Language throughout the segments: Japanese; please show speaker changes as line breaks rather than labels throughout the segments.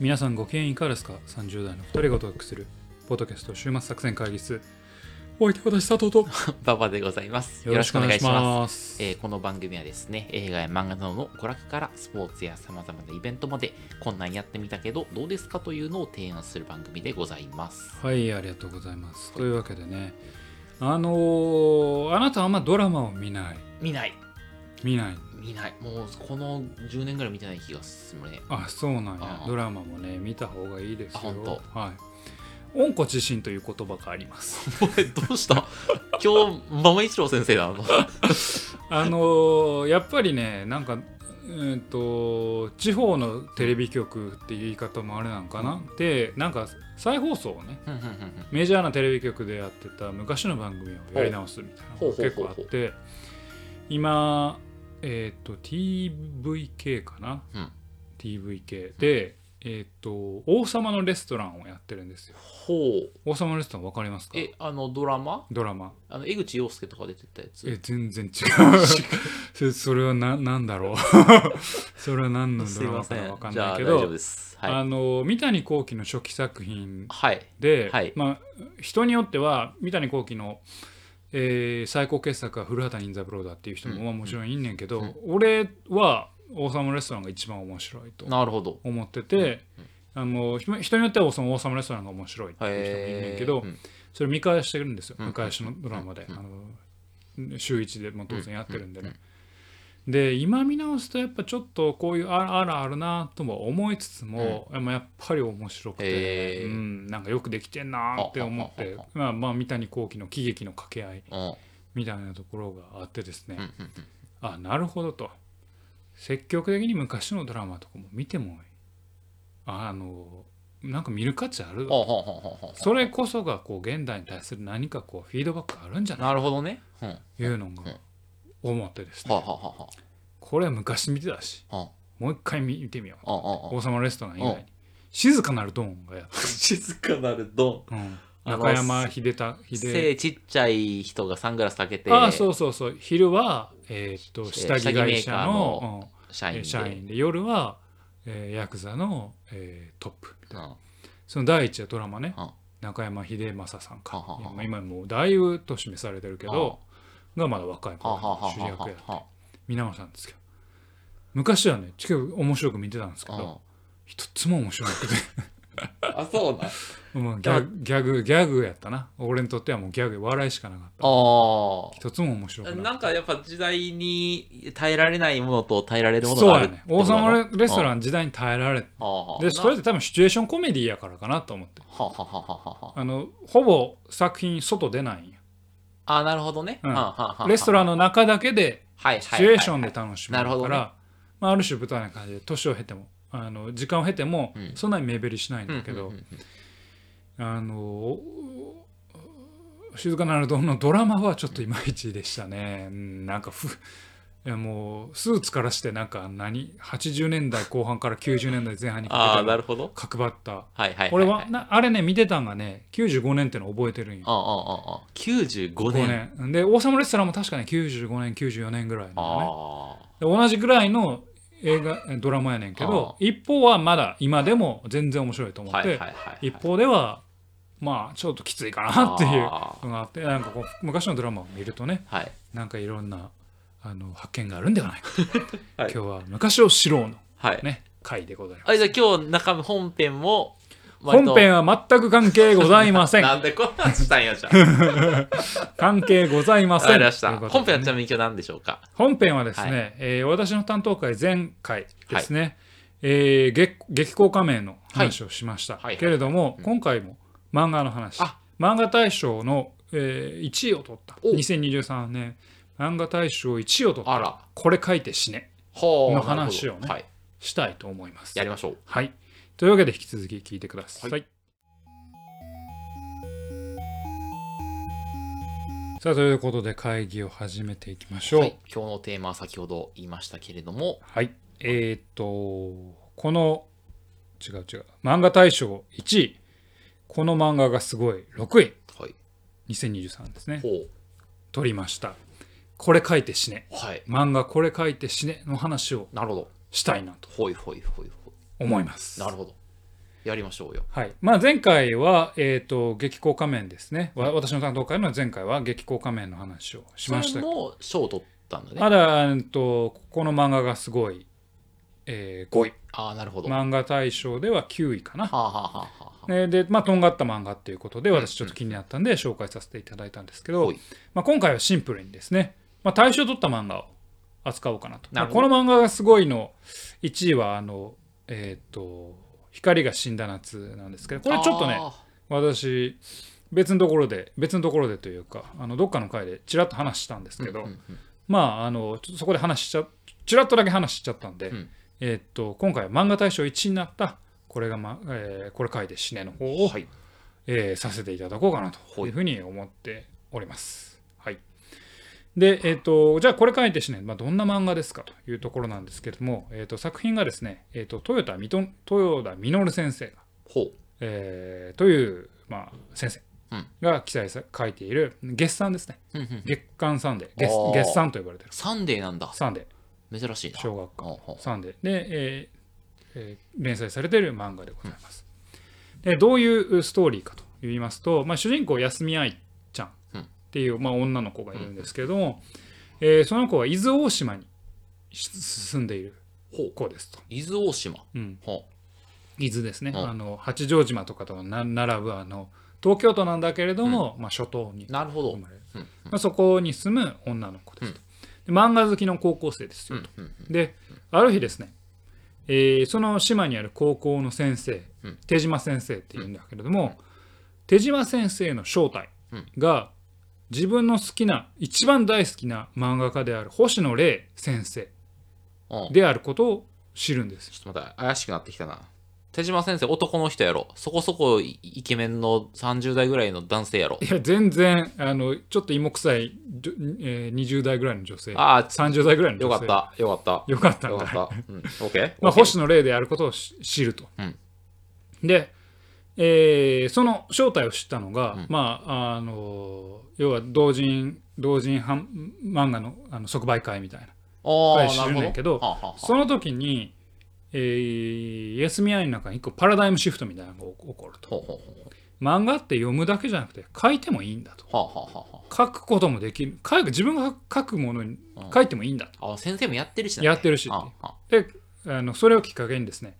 皆さんご機嫌いかがですか ?30 代の2人がお届けするポッドキャスト週末作戦会議室お相手私佐藤と
ババでございます。
よろしくお願いします
す。えーこの番組はですね、映画や漫画などの娯楽からスポーツや様々なイベントまで、こんなんやってみたけど、どうですかというのを提案する番組でございます。
はいありがとうございますというわけでねあのーあなたはあんまドラマを見ない
見ない
見ない。
見ない。もうこの10年ぐらい見てない気がするね。
あそうなんや。ドラマもね見た方がいいですよ。
あほんと
はい。温故知新という言葉があります。
どうした？今日、馬場一郎先生なの
あのーやっぱりねなんかうんと地方のテレビ局っていう言い方もあれなんかな、でなんか再放送をね
うんうんうんうん。
メジャーなテレビ局でやってた昔の番組をやり直すみたいなのが結構あって今えっ、と TVK かな、
うん。
TVK で、えっ、と王様のレストランをやってるんですよ。
ほう。
王様のレストランわかりますか？
え、あの、ドラマ？
ドラマ。
あの、江口洋介とか出てたやつ？
え全然違う。そそれはななんだろう。それは何のドラマかわかんないけど
あ
の三谷幸喜の初期作品
はい。
で、
はい。
まあ、人によっては三谷幸喜の、えー最高傑作は古畑任三郎だっていう人も、
うん
まあ、もちろんいんねんけど、
うん
俺は王様レストランが一番面白いと
なるほど。
思ってて、あの人人によってはその王様レストランが面白いっていう人もいんねんけど、それ見返してるんですよ、
うん
昔のドラマで、
うん
あの週一でも当然やってるんでね、で今見直すとやっぱちょっとこういうああらあるなとも思いつつも、でもやっぱり面白くて、
へー。
うん、なんかよくできてんなって思ってまあまあ三谷幸喜の喜劇の掛け合い
うん
みたいなところがあってですね、
うんうんうん。
あなるほどと。積極的に昔のドラマとかも見てもあのなんか見る価値あるそれこそがこう現代に対する何かこうフィードバックあるんじゃない
なるほどね。
いうのが思ってですね。
あはあは
これは昔見てたし
あは
もう一回見てみよう。
あ。あああ
王様レストラン以外。に静かなるドーンがやって
静かなるド
る、うん、中山秀太
ン。
秀。
背ちっちゃい人がサングラスかけて、
ああそうそうそう。昼は、えーっと下着会社の
社員で。
うん社員で。夜は、えーヤクザの、えートップみたいな。
うん。
その第一はドラマね。
うん。
中山秀正さんか。
はははは
今もうだいぶ年召されてるけどがまだ若い主役やって
は
見直したんですけど。昔はね結構面白く見てたんですけ
あ
ど一つも面白くて。
あ、そうな
ギャグギャグギャグやったな。俺にとってはもうギャグ笑いしかなかった。
あ。
一つも面白くな
なんかやっぱ時代に耐えられないものと耐えられる
た
ものがある
そうやね。王様レレスト
ン
ラン時代に耐えられ
で
でそれって多分シチュエーションコメディやからかなと思って。あのほぼ作品外出ないんや
あなるほどね、
うん。レストランの中だけでシチュエーションで楽しむから、まあ、ある種舞台な感じで年を経てもあの時間を経ても
うん。
そんなに目減りしないんだけど、あの静かなるドンのドラマはちょっといまいちでしたね、うんなんかふいやもうスーツからしてなんか何？80年代後半から90年代前半に
あ
かけて
あなるほど。
角張った。
はいはいはい
俺はなあれね見てたんがね95年っての覚えてるんよ。
あああああ95
5
年。
年。で王様レストランも確かに95年94年ぐらいなのね。同じぐらいの映画えドラマやねんけど一方はまだ今でも全然面白いと
あ
思って、
はいはいはい
一方ではまあちょっときついかなっていう
あ
のがあってなんかこう昔のドラマを見るとね
ーはい。
なんかいろんなあの発見があるんではないか。と、
はい。
今日は昔を知ろうの
はい、
ね回でございます。
あじゃあ今日中身本編も
本編は全く関係ございません。
なんでこんなんしたんやじゃん
関係ございま
わ
せんね。
本編はちなみに今日何でしょうか？
本編はですね、
は
えー私の担当会前回ですね、えー激激高仮面の話をしました、
はいはい。
けれども、今回も漫画の話。
あ。
漫画大賞の、えー1位を取った。
お。
2023年漫画大賞1位を取った
あら。
これ書いて死ね。
ほう
の話をね
はい。
したいと思います。
やりましょう。
はい。というわけで引き続き聞いてください、
は
さあということで会議を始めていきましょう。
はい、今日のテーマは先ほど言いましたけれども。
はい。えーっと、この、違う違う、漫画大賞1位、この漫画がすごい、6位、
はい。
2023ですね。
ほ
取りました。これ書いて死ね。
うはい。
漫画これ書いて死ねの話を
なるほど。
したいなと
ほいほいほいほい。
思います。
なるほど。やりましょうよ。
はい。まあ、前回は、えー、と激高仮面ですね。わ私の担当会の前回は激高仮面の話をしました。
それも賞を取ったんだね。
まだ、えーとこの漫画がすごい、えー5位
ああなるほど、
漫画大賞では9位かな。
はあはあはあはあ。
ねでまあとんがった漫画っていうことで私ちょっと気になったんで紹介させていただいたんですけど、
はい。
まあ、今回はシンプルにですね、まあ、大賞を取った漫画を扱おうかなと。
な
この漫画がすごいの1位はあのえっ、と「光が死んだ夏」なんですけどこれちょっとね
あ
私別のところで別のところでというかあのどっかの回でちらっと話したんですけど、まああのちょっとそこで話しちゃちらっとだけ話しちゃったんで、
うん。
えーっと今回は漫画大賞1位になったこれが、まえーこれ書いて死ねの方を、
はい。
えーさせていただこうかなと
はい
いうふうに思っております。はい、で、えーっとじゃあこれ書いて死ね、まあ、どんな漫画ですか？というところなんですけれども、えーっと作品がですね、えーっと豊田みと豊田稔先生が、
ほう。
えーという、まあ、先生
うん。
が記載さ書いている月刊ですね。
うんうん
月刊サンデー。月月刊と呼ばれてる。
サンデーなんだ。
サンデ
珍しいな。
ー小学校。
ほうほう。
サンデー。で、えーえー連載されている漫画でございます。でどういうストーリーかと言いますと、まあ、主人公安見愛ちゃんっていう、まあ、女の子がいるんですけれども、えーその子は伊豆大島にし住んでいる子ですと。
伊豆大島。
うん、
ほ
伊豆ですね、
うん。
あの八丈島とかとな並ぶあの東京都なんだけれども、まあ、諸島に
うなるほど。
生まれる、
うん。
まあ、そこに住む女の子ですと。で漫画好きの高校生ですよと。
うん。
である日ですね、えーその島にある高校の先生、
うん。
手島先生っていうんだけれども、手島先生の正体が自分の好きな一番大好きな漫画家である星野玲先生
うん。
であることを知るんです。
ちょっと待って怪しくなってきたな。手島先生男の人やろ。そこそこイイケメンの30代ぐらいの男性やろ。
いや全然あのちょっと芋臭い、じょえー20代ぐらいの女性。
ああ
30代ぐらいの女性。
よかったよかっ
よかったんだ。
たよかった。うん OK
まあ、星野霊であることをし知ると。
うん。
で、えーその正体を知ったのが、
うん。
まああの要は同人同人版漫画のあの即売会みたいな。
ああ
知
なる
んだけど
はあはあはあ。
その時に、えー休み合いの中に一個パラダイムシフトみたいなのが起こると。
ほうほうほ
漫画って読むだけじゃなくて書いてもいいんだと。
うはあはあはあは
書くこともできる。書く自分が書くものに書いてもいいんだと。
ああ先生もやってるしな
やってるし
ああ。
であのそれをきっかけにですね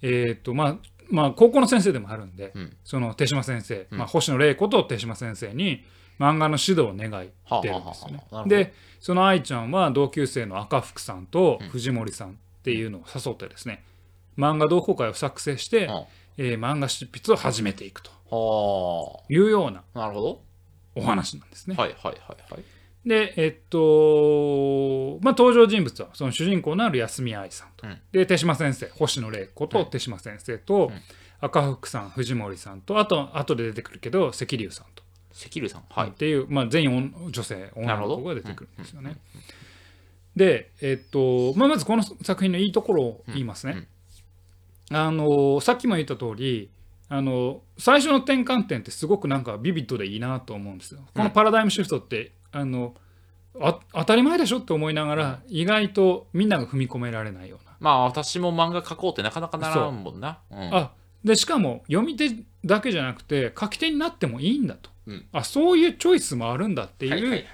えっ、とまあまあ高校の先生でもあるんで、
うん。
その手島先生、
うん。
まあ、星野玲子と手島先生に漫画の指導を願い
はあ
てるんですよねでその愛ちゃんは同級生の赤福さんと藤森さんっていうのを誘ってですね、漫画同好会を作成して、
うん
えー漫画執筆を始めていくと
は
いうようなお話なんですね。
どはいはいはいはい
でえっとまあ登場人物はその主人公のある安見愛さんと、
うん。
で手島先生星野玲子と手島先生と、
ん。
赤福さん藤森さんとあと後で出てくるけど関龍さんと、
関龍さん？はい。
っていう、まあ、全員女女性女の子が出てくるんですよね。で、えっとまあ、まずこの作品のいいところを言いますね。あのさっきも言った通りあの最初の転換点ってすごくなんかビビッドでいいなと思うんですよ。このパラダイムシフトって、あのあ当たり前でしょって思いながら意外とみんなが踏み込められないような。
まあ私も漫画描こうってなかなかならんもんな。うん。
あでしかも読み手だけじゃなくて書き手になってもいいんだと、
うん。
あそういうチョイスもあるんだって
はい
う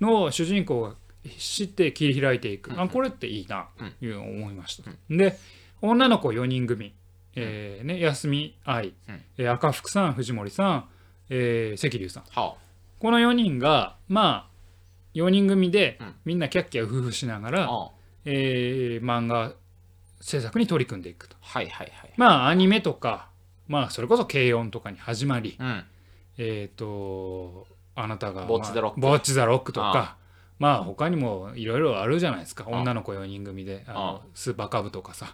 のを主人公が知って切り開いていく、
うん。
あこれっていいなという思いました、で女の子4人組、えーね、安見愛、
うん。
えー赤福さん藤森さん、えー関龍さん。
は
この4人がまあ4人組で
うん。
みんなキャッキャウフフしながら、
ああ。
えー漫画制作に取り組んでいくと。
はいはいはい。
まあアニメとかまあそれこそ軽音とかに始まり
うん。
えっ、とあなたが
ボッチザロック。
まあボッチザロックと
あ
かまあ他にもいろいろあるじゃないですか。女の子4人組で。あのスーパーカブとかさ、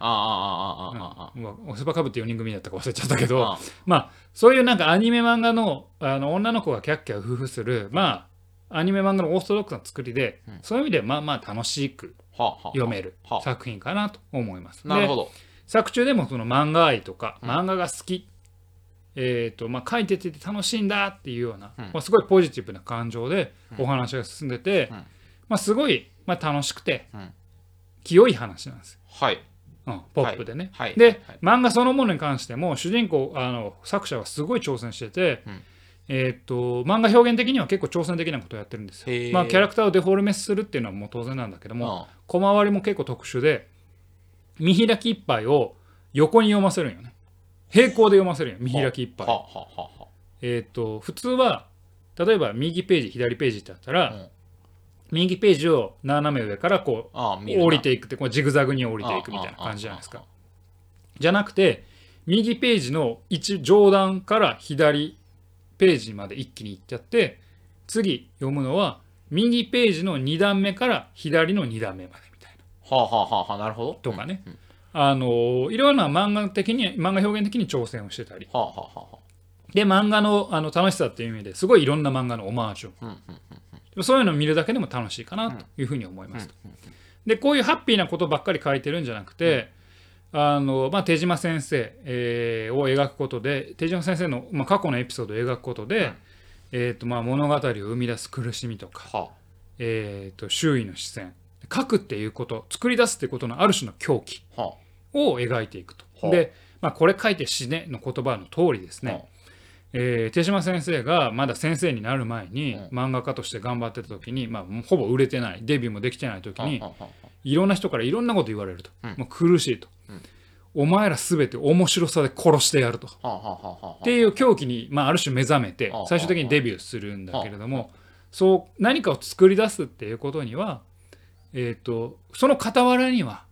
スーパーカブって4人組だったか忘れちゃったけど。まあそういうなんかアニメ漫画のあの女の子がキャッキャ夫婦する。まあアニメ漫画のオーソドックスな作りで、そういう意味でまあまあ楽しく読める作品かなと思います。
なるほど。
作中でもその漫画愛とか漫画が好き、えーとまあ、書いてて楽しいんだっていうような、まあ、すごいポジティブな感情でお話が進んでて。
うん。
まあ、すごい、まあ、楽しくて
うん。
清い話なんですよ。
はい。
うん、ポップでね、
はい。
で、
はい。
漫画そのものに関しても主人公あの作者はすごい挑戦してて、
うん。
えーっと漫画表現的には結構挑戦的なことをやってるんですよ。まあ、キャラクターをデフォルメするっていうのはもう当然なんだけども、
うん。
小回りも結構特殊で見開き一杯を横に読ませるんよね。平行で読ませるんよ見開き一杯。
はははは
えーっと普通は例えば右ページ左ページってあったら、
うん
右ページを斜め上からこう降りていくってこうジグザグに降りていくみたいな感じじゃないですか。じゃなくて右ページの一上段から左ページまで一気に行っちゃって次読むのは右ページの2段目から左の2段目までみたいな。
はあはあはあはあなるほど。
とかね、
うんうん。
あのいろんな漫画的に漫画表現的に挑戦をしてたり。
はあはあはあは
で漫画のあの楽しさっていう意味ですごいいろんな漫画のオマージュ。を
あうんうん
そういうのを見るだけでも楽しいかなというふうに思いますと。でこういうハッピーなことばっかり書いてるんじゃなくて、あのまあ、手島先生、えーを描くことで手島先生の、まあ、過去のエピソードを描くことで、
うん。
えーとまあ、物語を生み出す苦しみとか、
は
えー、と周囲の視線書くっていうこと作り出すっていうことのある種の狂気
あ。は
を描いていくと。
はあ。
で、まあ、これ書いて死ねの言葉の通りです
あ。
ね、えー手島先生がまだ先生になる前に
うん。
漫画家として頑張ってた時に、まあ、ほぼ売れてないデビューもできてない時にいろんな人からいろんなこと言われると、
うん。
もう苦しいと、
うん。
お前ら全て面白さで殺してやると、っていう狂気に、まあ、ある種目覚めて
あ
最終的にデビューするんだけれどもそう何かを作り出すっていうことには、えー、とその傍らには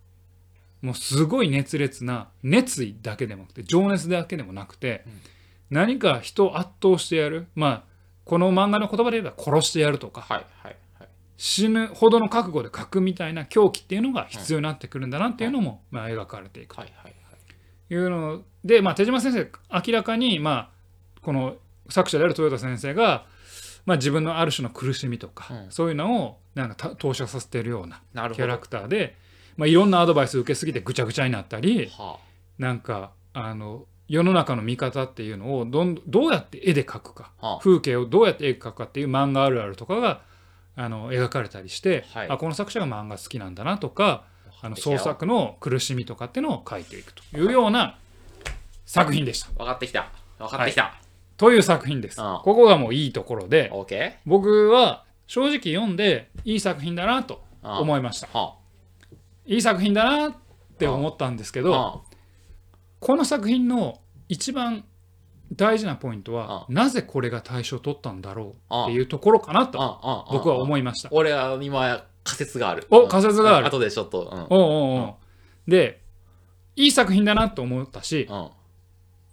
もうすごい熱烈な熱意だけでもなくて情熱だけでもなくて、
うん
何か人を圧倒してやる。まあこの漫画の言葉で言えば殺してやるとか。
はいはいはい。
死ぬほどの覚悟で書くみたいな狂気っていうのが必要になってくるんだなっていうのも、まあ、描かれていくと。
はい
うので、まあ、手島先生明らかに、まあ、この作者である豊田先生が、まあ、自分のある種の苦しみとか、
うん。
そういうのをなんかた投射させてるようなキャラクターで、まあ、いろんなアドバイスを受けすぎてぐちゃぐちゃになったり
は
なんかあの世の中の見方っていうのをどんどうやって絵で描くか。
あ。は
風景をどうやって絵描くかっていう漫画あるあるとかがあの描かれたりして、
はい。
あこの作者が漫画好きなんだなとかあの創作の苦しみとかっていうのを描いていくというような作品でした。
分かってきた。分かってきた、
という作品です。
うん。
ここがもういいところで
オーケ
僕は正直読んでいい作品だなと
ー
思いました。
は
いい作品だなって思ったんですけど
あ。は
この作品の一番大事なポイントはなぜこれが大賞を取ったんだろうっていうところかなと僕は
う
思いました。
俺は今仮説がある。
お仮説がある。
後でちょっとうん。
おうおでいい作品だなと思ったし、
うん。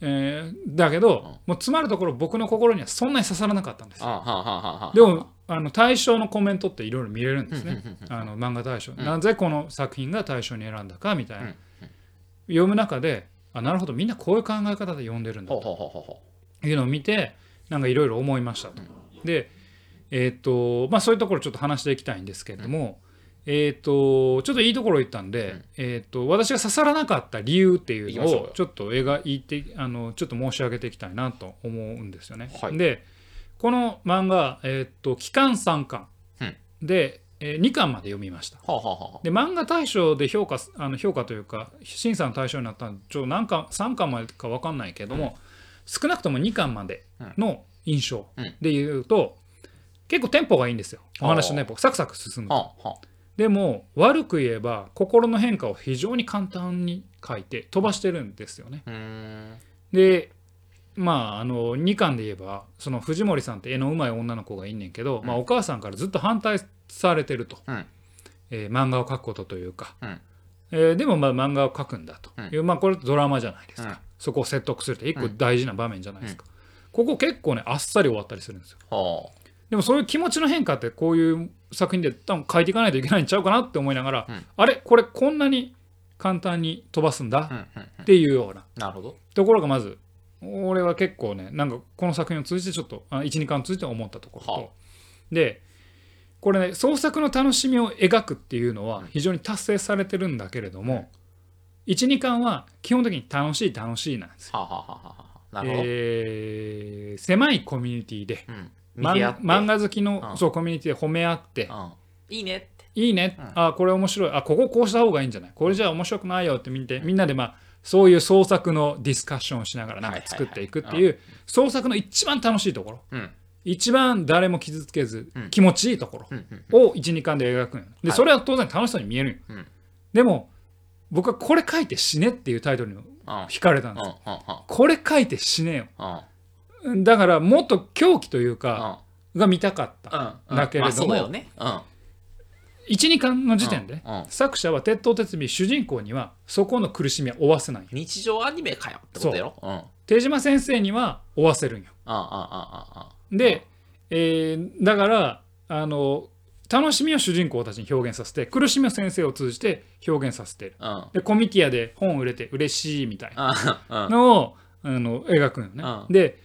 えーだけど、
うん。
もう詰まるところ僕の心にはそんなに刺さらなかったんです。よでもあの対象のコメントっていろいろ見れるんですね。あの漫画大賞、
ん。
なぜこの作品が大賞に選んだかみたいな、
うん。
読む中であなるほど。みんなこういう考え方で読んでるんだと。いうのを見てなんかいろいろ思いましたと。でえーっとまあそういうところちょっと話していきたいんですけれども、えーっとちょっといいところ言ったんで、
うん。
えーっと私が刺さらなかった理由っていうのをちょっと描いてあのちょっと申し上げていきたいなと思うんですよね。
はい。
でこの漫画、えーっと期間3巻
うん。
で、え2巻まで読みました。
うはあはあは
で漫画大賞で評価すあの評価というか審査の対象になったのちょ何巻3巻までか分かんないけども、少なくとも2巻までの印象
うん。
で言うと、結構テンポがいいんですよ。お話のテンポサクサク進む
はあは
でも悪く言えば心の変化を非常に簡単に書いて飛ばしてるんですよね。
あうーん。
でまああの2巻で言えばその藤森さんって絵の上手い女の子がいんねんけど、まあ、お母さんからずっと反対されてると、
うん。
えー漫画を描くことというか、
うん。
えーでもまあ漫画を描くんだと。いう、まあこれドラマじゃないですか、
うん。
そこを説得するって一個大事な場面じゃないですか、ここ結構ねあっさり終わったりするんですよ。
は
でもそういう気持ちの変化ってこういう作品で多分書いていかないといけないんちゃうかなって思いながら、
うん。
あれこれこんなに簡単に飛ばすんだ
あうんうんうん。
っていうようなところがまず俺は結構ねなんかこの作品を通じてちょっと12巻を通じて思ったところと、
は
でこれね創作の楽しみを描くっていうのは非常に達成されてるんだけれども、12巻は基本的に楽しい楽しいなんですよ。えー狭いコミュニティで
うん。見
漫画好きの、
うん。
そうコミュニティで褒め合って、
うん。いいねって。
いいね、
うん。
あこれ面白い。あこここうした方がいいんじゃない？これじゃ面白くないよって見てみんなでまあそういう創作のディスカッションをしながらなんか作っていくっていう創作の一番楽しいところ。
うん
一番誰も傷つけず
うん。
気持ちいいところを12巻で描くのよ。で
はい。
それは当然楽しそうに見える
ん。
でも僕はこれ書いて死ねっていうタイトルに
うん
惹かれたんです。これ書いて死ねよ。
うん
だからもっと狂気というか
うん
が見たかった
うん。
だけれども
まあそうだよね。うん。
12巻の時点で作者は鉄頭鉄尾主人公にはそこの苦しみは負わせないよ。
日常アニメかよってことやろ。うん。うんう。ん
手島先生には負わせるんよ。
あ
で、えーだからあの楽しみを主人公たちに表現させて苦しみを先生を通じて表現させてる
あああ
でコミティアで本を売れて嬉しいみたいなのをあの描くんよね、
うん。
で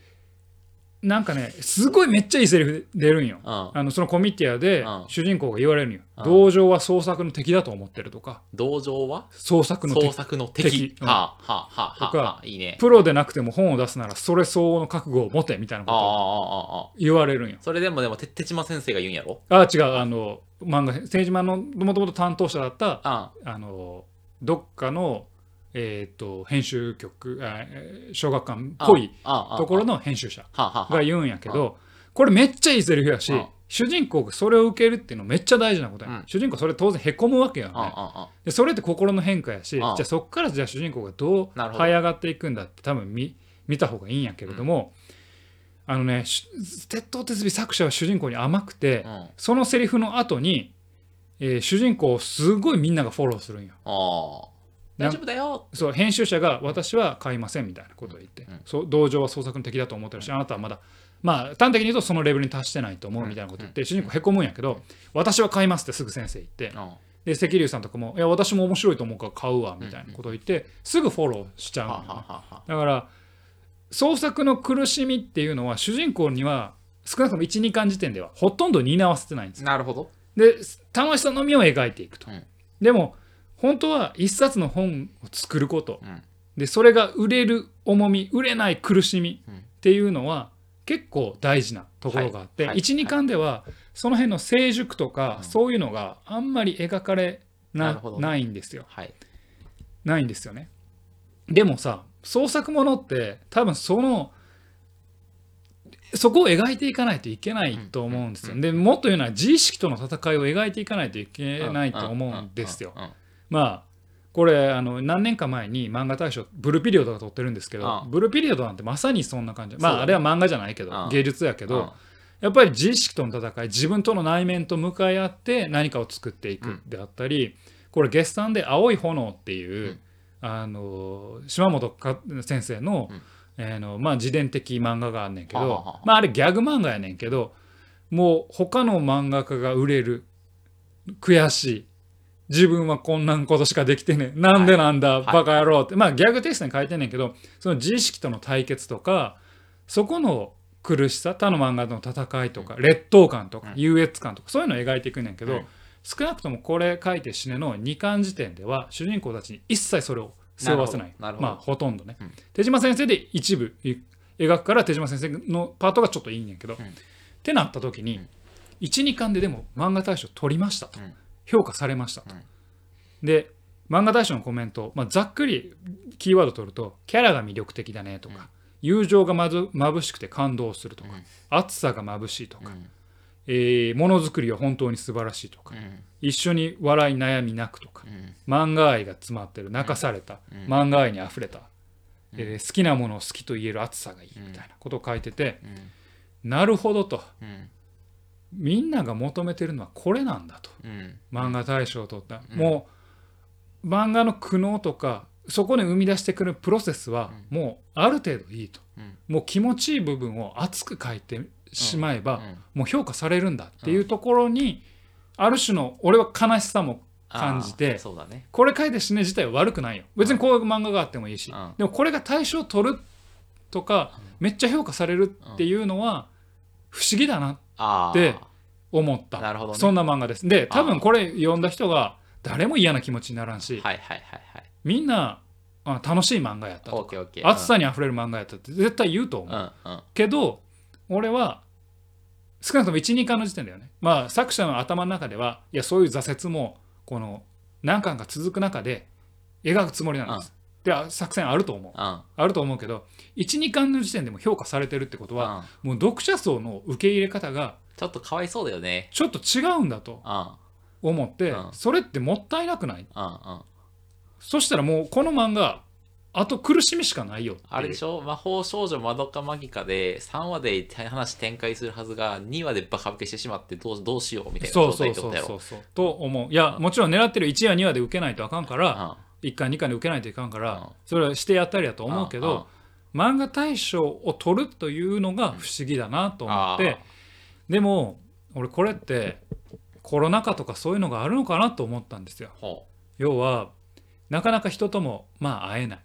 なんかねすごいめっちゃいいセリフ出るんよ。
あ
あのそのコミティアで
うん。
主人公が言われるんよ。
うん。
同情は創作の敵だと思ってるとか。
同情は？
創作の敵。
創作の敵。
敵。うん。
はあはあはあは
とか
いいね。
プロでなくても本を出すならそれ相応の覚悟を持てみたいなことを
ああああああ
言われるんよ。
それでもでもて手島先生が言うんやろ？
あ違う。あの漫画政治漫のもともと担当者だった
あ
あのどっかの、えー、と編集局あえー小学館っ
あ
ぽいところの編集者が言うんやけどこれめっちゃいいセリフやし
うん
主人公がそれを受けるっていうのめっちゃ大事なことや、
うん。
主人公それ当然へこむわけやね。でそれって心の変化やしじ
あ。
ゃあそっからじゃあ主人公がどう這い上がっていくんだって多分見見た方がいいんやけれども、あのねし鉄頭鉄尾作者は主人公に甘くて、
うん。
そのセリフの後に、えー主人公をすごいみんながフォローするんよ。
大丈夫だよ。
そう編集者が私は買いませんみたいなことを言って、
うん。
同情は創作の敵だと思ってるし、あなたはまだまあ端的に言うとそのレベルに達してないと思うみたいなこと言って、主人公へこむんやけど、私は買いますってすぐ先生言って、
うん。
で関龍さんとかも「いや私も面白いと思うから買うわ」みたいなことを言って、すぐフォローしちゃうだから創作の苦しみっていうのは主人公には少なくとも12巻時点ではほとんど担わせてないんですよ。
なるほど。
で楽しさのみを描いていくと、
うん。
でも本当は一冊の本を作ること、
うん。
でそれが売れる重み売れない苦しみ
うん。
っていうのは結構大事なところがあって、
はい。はい。
12巻ではその辺の成熟とか、
うん。
そういうのがあんまり描かれな
な
いんですよ。
はい。
ないんですよね。でもさ創作ものって多分そのそこを描いていかないといけないと思うんですよ。
うん。
でもっと言うのは自意識との戦いを描いていかないといけないと思うんですよ。まあこれあの何年か前に漫画大賞ブルーピリオドが撮ってるんですけど
ああ。
ブルーピリオドなんてまさにそんな感じ。まああれは漫画じゃないけど
ああ。
芸術やけ
うん
どやっぱり自意識との戦い自分との内面と向かい合って何かを作っていくであったり、これ月産で「青い炎」っていう、
うん。
あの島本か先生の,、
うん。
えーのまあ、自伝的漫画があんねんけど
はあは
まあ、あれギャグ漫画やねんけどもう他の漫画家が売れる悔しい自分はこんなんことしかできてねえ。なんでなんだ、
はい。
バカ野郎って。まあギャグテイストに書いてんねんけどその自意識との対決とかそこの苦しさ他の漫画との戦いとか、劣等感とか、
うん。
優越感とかそういうのを描いていくねんけど、
うん
少なくともこれ書いて死ねの2巻時点では主人公たちに一切それを背負わせない。
ほ
まあほとんど。ね、
うん
手島先生で一部い描くから手島先生のパートがちょっといいんやけど、
うん
ってなった時に、
うん
12巻ででも漫画大賞取りましたと、
うん
評価されましたと、
うん
で漫画大賞のコメント、まあ、ざっくりキーワード取るとキャラが魅力的だねとか、
うん。
友情がまず眩しくて感動するとか、
うん。
熱さが眩しいとか、
うん。
えーものづくりは本当に素晴らしいとか、
うん。
一緒に笑い悩み泣くとか
うん。
漫画愛が詰まってる泣かされた、
うん。
漫画愛にあふれた、えー好きなものを好きと言える熱さがいいみたいなことを書いてて、
うん。
なるほどと。
うん
みんなが求めてるのはこれなんだと。
うん。
漫画大賞を取った、
うん。
もう漫画の苦悩とかそこで生み出してくるプロセスはもうある程度いいと、
うん。
もう気持ちいい部分を熱く書いてしまえば、
うん。
もう評価されるんだっていうところに、ある種の俺は悲しさも感じて
ね。
これ書いて死ね自体は悪くないよ。別にこういう漫画があってもいいし、
うん。
でもこれが大賞を取るとか、めっちゃ評価されるっていうのは不思議だな
ああ
で思った。
なるほどね。
そんな漫画です。で多分これ読んだ人が誰も嫌な気持ちにならんし、
はいはいはいはい。
みんなあ楽しい漫画やったとか
オッケーオッケー。
熱さにあふれる漫画やったって絶対言うと思う、
うんうん。
けど俺は少なくとも12巻の時点だよね。まあ作者の頭の中ではいやそういう挫折もこの何巻か続く中で描くつもりなんです、で作戦あると思う。あると思うけど12巻の時点でも評価されてるってことは、もう読者層の受け入れ方が
ちょっとかわいそうだよね。
ちょっと違うんだと
うん。
思って、
うん。
それってもったいなくない？そしたらもうこの漫画あと苦しみしかないよ
あれでしょ？魔法少女まどかマギカで3話で話展開するはずが2話でバカ受けしてしまってどうどうしようみたいなことやろ
そうそうそうと思う。いやもちろん狙ってる1話2話で受けないとあかんから
う
1巻2巻で受けないといかんか
うん。
らそれはしてやったりだと
ん
思うけど漫画大賞を取るというのが不思議だなと思ってでも俺これってコロナ禍とかそういうのがあるのかなと思ったんですよ。
ほ
要はなかなか人ともまあ会えない、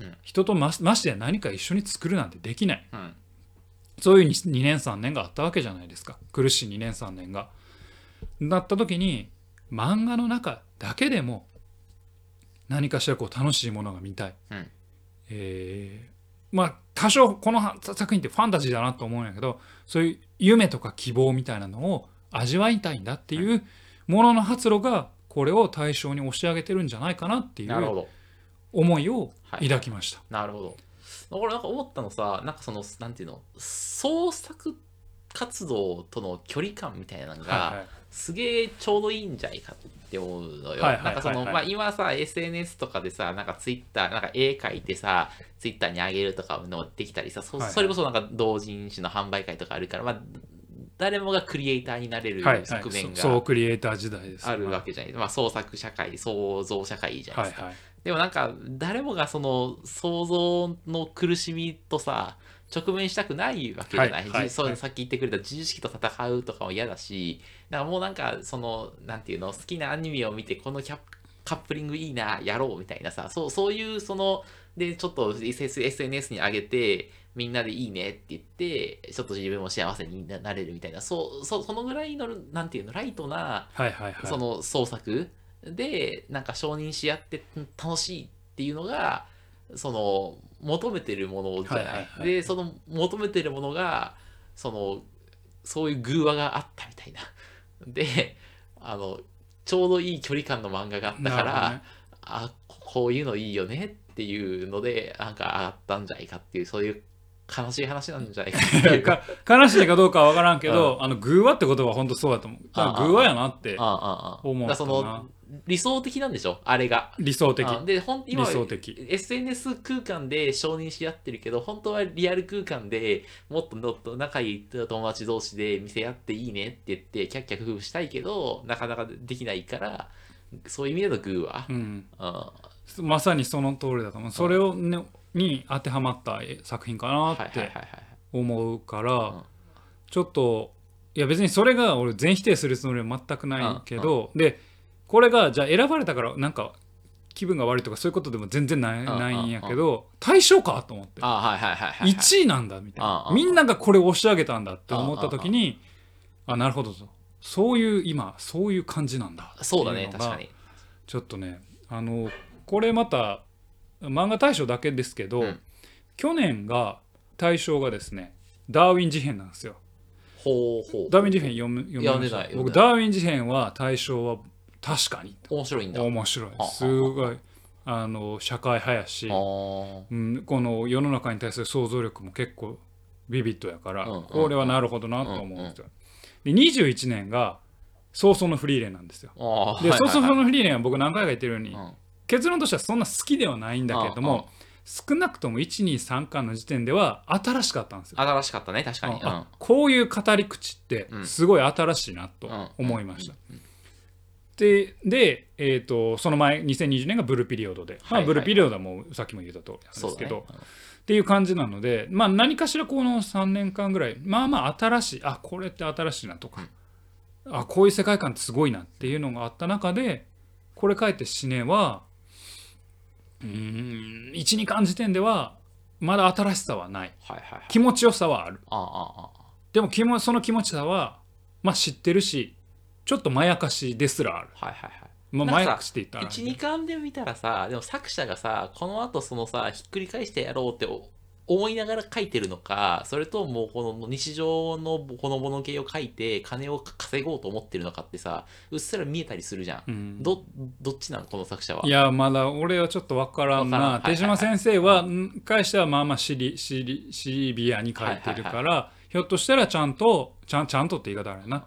うん。
人とまましてや何か一緒に作るなんてできない。
うん。
そういう2年3年があったわけじゃないですか。苦しい2年3年が。だった時に漫画の中だけでも何かしらこう楽しいものが見たい。
うん。
えーまあ多少この作品ってファンタジーだなと思うんやけどそういう夢とか希望みたいなのを味わいたいんだっていうものの発露がこれを対象に押し上げてるんじゃないかなっていう思いを
はい。
抱きました。
なるほど。俺なんか思ったのさなんかそのなんていうの創作活動との距離感みたいなのが、
はいはい
すげえちょうどいいんじゃないかって思うのよ。なんかその、まあ今さ、SNS とかでさ、なんかツイッター、なんか絵描いてさ、ツイッターにあげるとかのできたりさ、そそれこそなんか同人誌の販売会とかあるから、まあ、誰もがクリエイターになれる
はいはい
側面
そそう
が
クリエイター時代です。
あるわけじゃない。まあ創作社会、創造社会じゃないですか。
はいはい
でもなんか誰もがその想像の苦しみとさ直面したくないわけじゃない、
はい。
そう
はい。
さっき言ってくれた自意識と戦うとかも嫌だしだからもうなんかそのなんていうの好きなアニメを見てこのキャッカップリングいいなやろうみたいなさそうそういうそのでちょっと SNS に上げてみんなでいいねって言ってちょっと自分も幸せになれるみたいなそうそうそのぐらいのなんていうのライトな
はいはいはい。
その創作でなんか承認し合って楽しいっていうのがその求めてるものじゃない,、
はいはいはい。
でその求めてるものがそのそういう偶話があったみたいな。であのちょうどいい距離感の漫画があったから、
ね。
あこういうのいいよねっていうのでなんかあったんじゃないかっていうそういう悲しい話なんじゃないか
悲しいかどうかは分からんけど、あの偶話って言葉は本当そうだと思う。偶話やなって
ああああ。
思ったな。
だからその理想的なんでしょ？あれが。
理想的。
あでほん今
理想的。
SNS 空間で承認し合ってるけど本当はリアル空間でもっともっと仲いい友達同士で見せ合っていいねって言ってキャッキャ夫婦したいけどなかなかできないからそういう意味でのグーは、
うん、
うん。
まさにその通りだと思う。それを、ね、に当てはまった作品かなって思うから、
うん。
ちょっといや別にそれが俺全否定するつもりは全くないけど、でこれがじゃあ選ばれたからなんか気分が悪いとかそういうことでも全然ない,、
ん
ないんやけど対象かと思って。
あはいはいはいはい
1位なんだみたいな。みんながこれを押し上げたんだって思った時にあなるほどと。そういう今そういう感じなんだ
そうだね確かに。
ちょっとねあのこれまた漫画大賞だけですけど、
うん。
去年が大賞がですねダーウィン事変なんですよ。
ほうほう。
ダーウィン事変読む読みま僕ダーウィン事変は大賞は確かに。
面白いんだ。
面白い。
あ
すごいあの社会派やしうん、この世の中に対する想像力も結構ビビッドやから、
うんうん。
これはなるほどなと思うんですよ。で21年が早々のフリーレンなんですよ。で、
あーはいはい
早々のフリーレンは僕何回か言ってるように、
うん。
結論としてはそんな好きではないんだけれども、
うん。うん
少なくとも123巻の時点では新しかったんですよ。
新しかったね確かに、うん。
あこういう語り口って
うん。
すごい新しいなと思いました。でで、えー、とその前2020年がブルーピリオドで、まあ、
はいはい
ブルーピリオドはもうさっきも言った通りなんですけど、
ね
っていう感じなので、まあ、何かしらこの3年間ぐらいまあまあ新しいあこれって新しいなとか、あこういう世界観ってすごいなっていうのがあった中でこれかえって死ねはうーん12巻時点ではまだ新しさはない。
はいはいはい。
気持ちよさはある。
ああああ。
でもその気持ちさは、まあ、知ってるしちょっとまやかしですらある、
はいはいはい。
まあ、
なんかさ
まやかしって言ったら。
12巻で見たらさでも作者がさこの後そのさひっくり返してやろうってお思いながら書いてるのかそれともこの日常のほのぼの系を書いて金を稼ごうと思ってるのかってさうっすら見えたりするじゃん、
うん。
どどっちなのこの作者は？い
やまだ俺はちょっと分からん
わからん。はいはいはい。
な手島先生はん。関してはまあまあシリシリシビアに書いてるから、ひょっとしたらちゃんとちゃんちゃんとって言い方あれやな、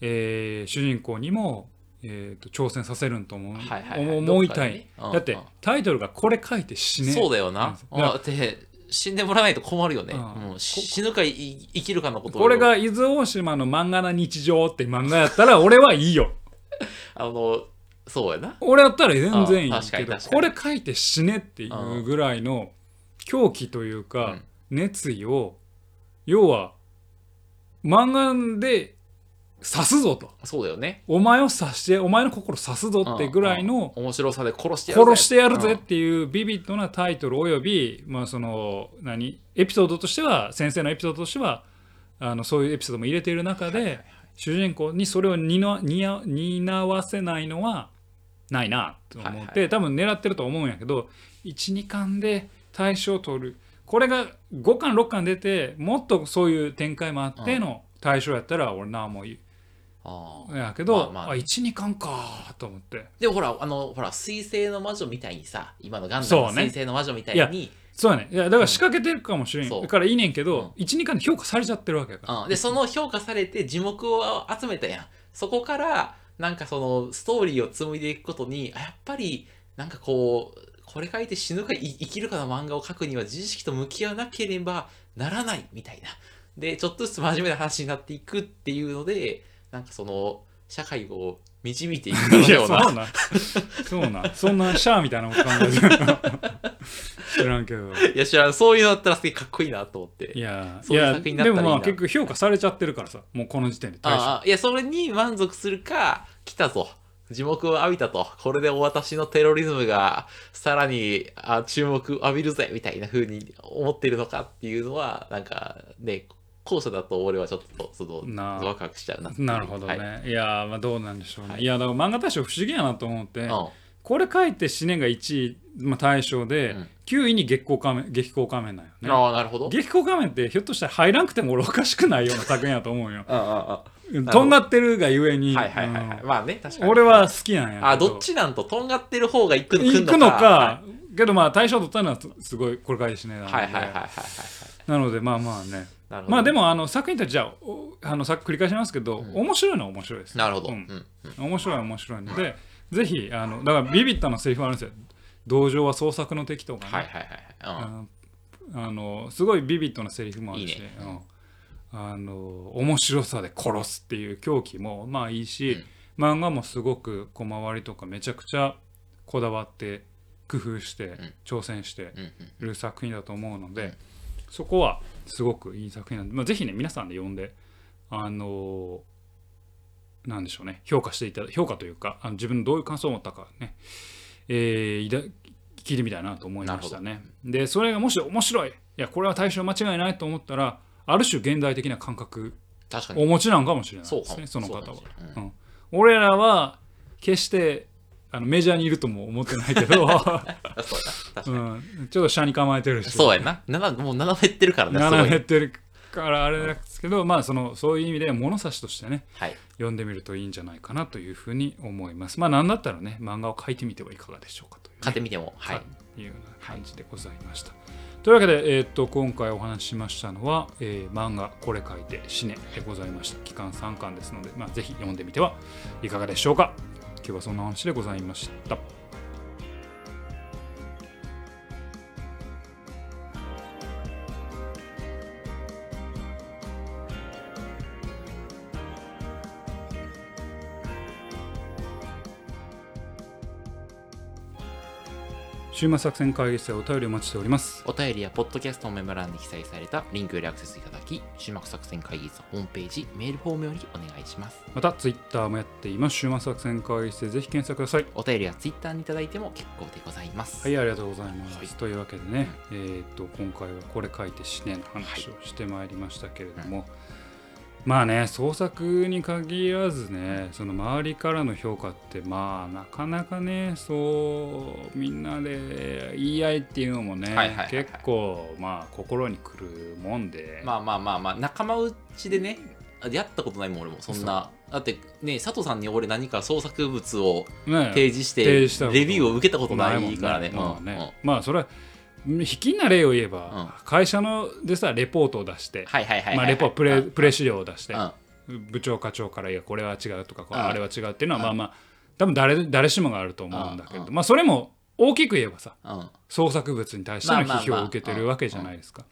えー主人公にも、えーと挑戦させるんと思う、
はいはいはい。
思いたい、
ね。うん
だって
うん
タイトルがこれ書いて死ね。
そうだよな、
うん
だって死んでもらわないと困るよね、
うん。
死ぬかい生きるかのことを。
これが伊豆大島の漫画な日常って漫画やったら 俺はいいよ。
あのそうやな。
俺やったら全然いいけどこれ書いて死ねっていうぐらいの狂気というか、
うん。
熱意を要は漫画で刺すぞと。
そうだよね。
お前を刺してお前の心刺すぞってぐらいの
うん面白さで殺してやるぜ。
殺してやるぜっ
うん。
ていうビビッドなタイトルおよび、まあ、その何？エピソードとしては先生のエピソードとしてはあのそういうエピソードも入れている中で、主人公にそれを担わせないのはないなと思って、
はいはい。
多分狙ってると思うんやけど12巻で大賞を取る。これが5巻6巻出てもっとそういう展開もあっての大賞やったら俺なもうやけど、
まあまあ。
あ12巻かと思って。
でもほらあのほら水星の魔女みたいにさ今のガンダムの水星の魔女みたい
いや
に
そうやね。いやだから仕掛けてるかもしれん、
そう。
だからいいねんけど、12巻で評価されちゃってるわけやから、
うん、でその評価されて字幕を集めたやん。そこからなんかそのストーリーを紡いでいくことにあやっぱりなんかこうこれ書いて死ぬかい生きるかの漫画を描くには自意識と向き合わなければならないみたいな。でちょっとずつ真面目な話になっていくっていうのでなんかその社会を導いていくような。
そうなん。そうなん。そんなシャアみたいなこと考えてる知らんけど。
いや知らん。そういうのだったらすげえかっこいいなと思って。
いや
そういう作品だったらいいな。
でもまあ結局評価されちゃってるからさもうこの時点で大
ああいやそれに満足するか来たぞ。字幕を浴びたと。これでお私のテロリズムがさらにあ注目浴びるぜみたいな風に思ってるのかっていうのはなんかね後者だと俺はちょっとその
なあ。
ワクワクしちゃうな
なるほどね、
はい。
い、やまあどうなんでしょうね、
はい。
い、やだから漫画大賞不思議やなと思って、
うん。
これ書いて死ねが1位、まあ、大賞で、
うん。
9位に月光仮面激光仮面なんよね。
ああなるほど。
激光仮面ってひょっとしたら入らなくても俺おかしくないような作品やと思うよ。
ああ
とんがってるがゆえに、
はいはいはいはい、
うん。
まあね確かに。
俺は好きなんや
あどっちなんととんがってる方が行く
行く
来ん
のか、けどまあ大賞取ったのはすすごいこれ返しねなので、
はいはいはいはいはいはい。
なのでまあまあねまあでもあの作品たちじゃあのさ繰り返しますけど、面白いのは面白いです。
なるほど、
う
うん。んうん。
面白いは面白いのでぜひあのだからビビッタのセリフあるんですよ。同情は創作の敵とかね、
はいはいはいはい、
あのすごいビビッドなセリフもあるし
いいね。
うん。あの面白さで殺すっていう狂気もまあいいし、漫画もすごく小回りとかめちゃくちゃこだわって工夫して
ん。
挑戦して
うんうん。
る作品だと思うので、
うん。
そこはすごくいい作品なんで、まあ、ぜひね皆さんで読んであのなんでしょうね評価していただ評価というかあの自分のどういう感想を持ったかね、えーいだ聞いてみたいなと思いましたね。でそれがもし面白いいやこれは対象間違いないと思ったらある種現代的な感覚
確かに。
お持ちなんかもしれないですねその方は。
うん。
俺らは決してあのメジャーにいるとも思ってないけど、
う
ん、ちょっと下に構えてるし。
そうやな。もう斜めってるからねすご
斜め
い
ってるからあれですけどまあそのそういう意味で物差しとしてね
はい。
読んでみるといいんじゃないかなというふうに思います。まあなんだったらね漫画を描いてみてはいかがでしょうかというね、
買ってみても。はい。
い。うような感じでございました。というわけで、えーっと今回お話ししましたのは、えー漫画「これ書いて死ね」でございました。期間3巻ですので、まあ、ぜひ読んでみてはいかがでしょうか。日はそんな話でございました。週末作戦会議室でお便りお待ちしております。
お便りやポッドキャストのメモ欄に記載されたリンクよりアクセスいただき、終幕作戦会議室ホームページ、メールフォームよりお願いします。
また、ツイッターもやっています。週末作戦会議室でぜひ検索ください。
お便りはツイッターにいただいても結構でございます。
はい、ありがとうございます。
はい
というわけでね、えーっと今回はこれ書いて死ねの話をしてまいりましたけれども、まあね創作に限らずねその周りからの評価ってまあなかなかねそうみんなで言い合いっていうのもね、
はいはいはいはい。
結構まあ心にくるもんで、
まあまあまあまあ仲間内でねやったことないもん俺もそんな。だってね佐藤さんに俺何か創作物を
ね
提示して
提示したこと。
レビューを受けたことないからね。
まあ
うん
ねまあそれは引きな例を言えば、会社のでさレポートを出して、
はいはいはいはい
まあ、レポプレプレ資料を出して、
うん。
部長課長からいやこれは違うとかこれ
うん。
あれは違うっていうのはまあまあ多分誰誰しもがあると思うんだけど
うん。
まあそれも大きく言えばさ
うん。
創作物に対しての批評を受けてるわけじゃないですか。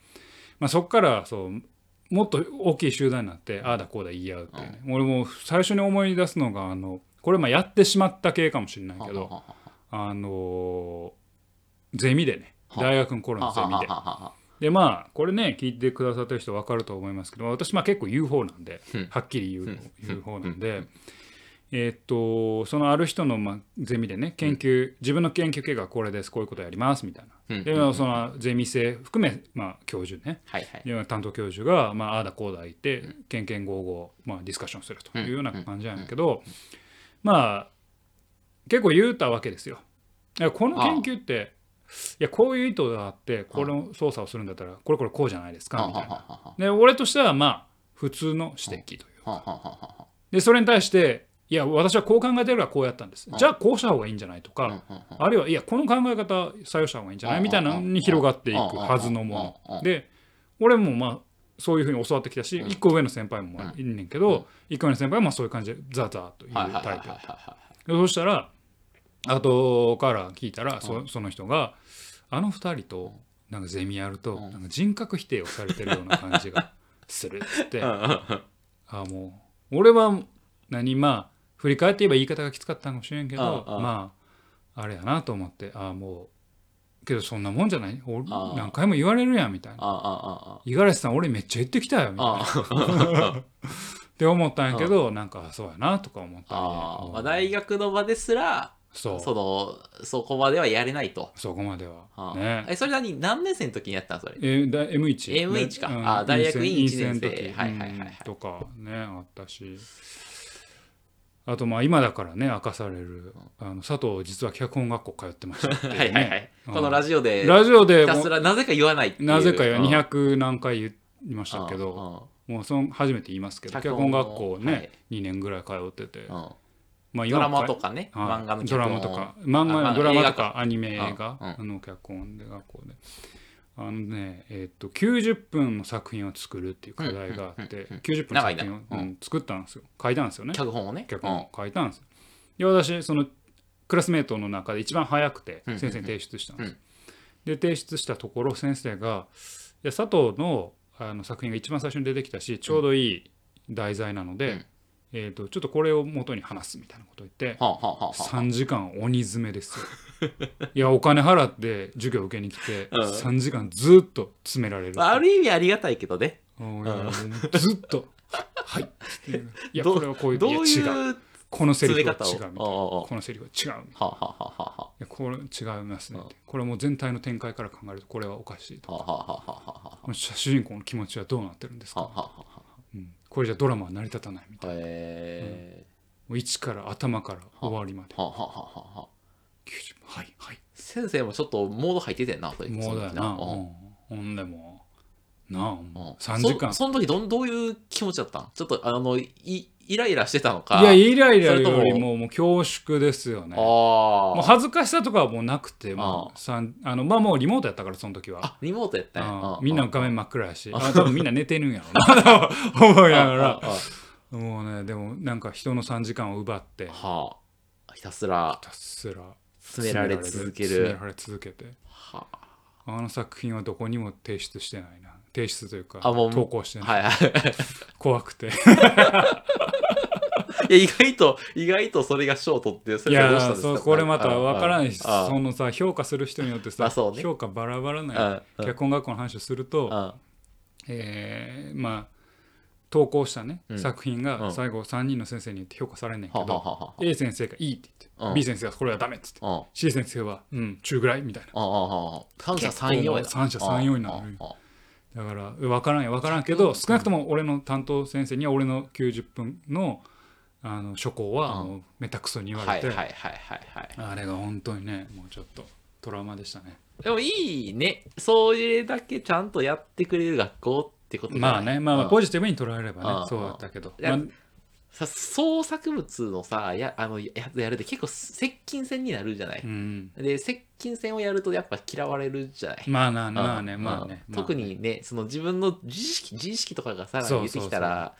まあそこからそうもっと大きい集団になってああだこうだ言い合うっていうね、俺も最初に思い出すのがあのこれまあやってしまった系かもしれないけどあのゼミでね大学の頃のゼミで。でまあこれね聞いてくださってる人分かると思いますけど私まあ結構言う方なんで
うん。
はっきり言う,、
うん。
言う方なんで、えーっとそのある人のまあゼミでね研究、自分の研究結果はこれですこういうことやりますみたいな。
うん。
でそのゼミ生含め、まあ、教授ね。
はいはい。
で担当教授が、まあ、ああだこうだ言ってけんけんごうごう、まあ、ディスカッションするというような感じなんだけど、まあ結構言うたわけですよ。この研究っていやこういう意図があってこの操作をするんだったらこれこれこうじゃないですかみたいな。で俺としてはまあ普通の指摘という。でそれに対していや私はこう考えてるからこうやったんです。じゃあこうした方がいいんじゃないとかあるいはいやこの考え方採用した方がいいんじゃない？みたいなのに広がっていくはずのもの。で俺もまあそういうふうに教わってきたし一個上の先輩もいんねんけど一個上の先輩もそういう感じでザザーというタイプ。でそしたら後から聞いたらそその人があの二人となんかゼミやるとなんか人格否定をされてるような感じが するっつってあもう俺は何まあ振り返って言えば言い方がきつかったかもしれんけどまああれやなと思ってあもうけどそんなもんじゃない？何回も言われるやんみたいな。
あ
五十嵐さん俺めっちゃ言ってきたよみたいな。
あ
って思ったんやけどなんかそうやなとか思ったり
あ
うん
まあ大学の場ですら
そう。
そのそこまではやれないと。
そこまでは。
あ
ね。
えそれ何何年生の時にやったんそれ？
えだ M1
M1 か。
うん。
あ大学院
院
一年生。はいはいはいはい。
うん。とかねあったし。あとまあ今だからね明かされるあの佐藤実は脚本学校通ってましたね。
はいはいはい。
うん。
このラジオで
ラジオで
ひた
も
すらなぜか言わないっていう。
なぜか
うん。
200何回言いましたけどもうその初めて言いますけど脚本学校ね、
はい。
2年ぐらい通ってて、まあ
ドラマ
今
とかね
はい。
漫画の脚
ド
本
ラマとか漫画
あ
ドラマと
か
か。アニメ映画の脚本で学校で。あのねえっと90分の作品を作るっていう課題があって
うんうんうんうん。
90分の作品を作ったんですよ。書いたんですよね。
脚本をね。
脚本。を書いたんですよ。で私そのクラスメートの中で一番早くて
うん
先生に提出したんですで提出したところ先生が「いや佐藤のあの作品が一番最初に出てきたしちょうどいい題材なので、
うん
えー、とちょっとこれを元に話すみたいなことを言って
はあはあはあはあ。
3時間鬼詰めですよ。いやお金払って授業受けに来て
うん。
3時間ずっと詰められる
まあある意味ありがたいけどね。
ずっと「はい」っていやこれはこういう
どう
いうこのセリフは違うこのセリフは違うみたいやこれ違いますねこれはもう全体の展開から考えるとこれはおかしいと
あはあはあはあはあは
この主人公の気持ちはどうなってるんですか、これじゃドラマは成り立たないみたいな。もう一から頭から終わりまで。
えはあはあはあは。あ
90分はいはい。
先生もちょっとモード入っててんなそれ。
もうだよな、ほんでもなあ
うん。
もう3時間。
そその時どんどういう気持ちだったん？ちょっとあのいイライラしてたのか
いやイライラよりももう恐縮ですよね。
ああ
もう恥ずかしさとかはもうなくても
あ
うさんあのまあもうリモートやったからその時は。
あリモートやったん
みんな画面真っ暗やし。あ多分みんな寝てるんやろうな。と 思いながら。
あああ
もうねでもなんか人の3時間を奪って。
はあ。ひたすら。
ひたすら。
詰められ続ける。
詰められ続けて。
は
あ。の作品はどこにも提出してないな。提出というか
あもう
投稿して
あ
ない、
はいはい。
怖くて。
い や 意外と意外とそれが賞を取ってそ
いや
れがどうしたんですか？
これまた分からないしそのさ評価する人によってさ、
ね。
評価バラバラな
ああ
脚本学校の話をすると、
あ
えーまあ投稿したね、
うん。
作品
うん。
が最後3人の先生によって評価されんねんけ
は
ど、
ははは。
A 先生がいいって言って、
うん。
B 先生がこれはダメって言って
うん。
C 先生はうん中ぐらいみたいな。
三者三様
三者三様になる。だから分からんよ分からんけど少なくとも俺の担当先生には俺の90分のあの初稿はもうめたくそに言われて、
はいはいはいはいはい。
あれが本当にねもうちょっとトラウマでしたね。
でもいいね。それだけちゃんとやってくれる学校ってことじゃない
まあねまあポジティブに捉えればね
うん。
そうだったけど、
いや
まあ
さ創作物のさやあのやつやるって結構接近戦になるじゃない、
うん、
で接近戦をやるとやっぱ嫌われるじゃない、
まあなまあ
うん。
ねまあね、
うん
まあ
特にねその自分の自意識自意識とかがさらに出てきたら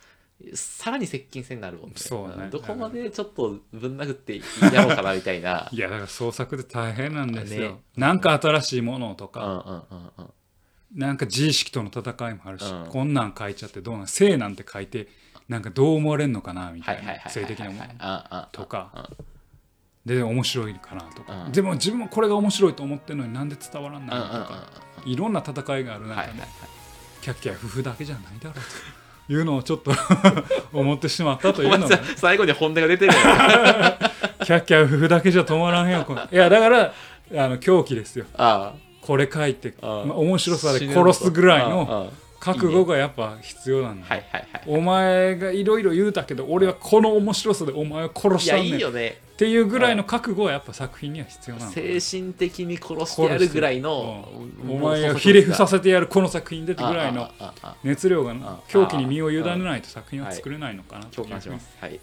さらに接近戦になるもんね
そうね。
んどこまでちょっとぶん殴ってやろうかなみたいな。
いやだから創作で大変なんですよ、
ね。
なんか新しいものと
うん
か、
うんうんうん。
なんか自意識との戦いもあるし、
うん。
こんなん書いちゃってどうなん性なんて書いてなんかどう思われるのかなみたいな性的なもの。
の
とか。で面白いかなとか、
うん。
でも自分もこれが面白いと思ってるのになんで伝わらんないのとか、
うん
いろんな戦いがある中で、
はいはいはい。
キャッキャ夫婦だけじゃないだろうというのをちょっと 思ってしまったというの
最後に本音が出てる
キャッキャ夫婦だけじゃ止まらんよこれ。いやだからあの狂気ですよ。
あ
これ書いて、
あ
まあ、面白さで殺すぐらいの
の
覚悟がやっぱ必要なんだ、お前がいろいろ言うたけど俺はこの面白さでお前を殺したんねん。っ
よね
ていうぐらいの覚悟はやっぱ作品には必要なの
精神的に殺してやるぐらいの
うん。お前をひれ伏させてやるこの作品でってぐらいの熱量が
あ
狂気に身を委ねないと作品は作れないのかなと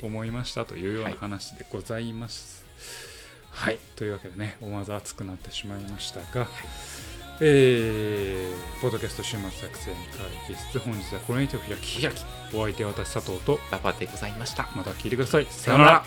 思いましたというような話でございます。はい、というわけでね思わず熱くなってしまいましたが、えーポッドキャスト週末作戦会議室。本日はこれにてお開き
開き。
お相手は私佐藤と。
パパでございました。
また聞いてください。
さよなら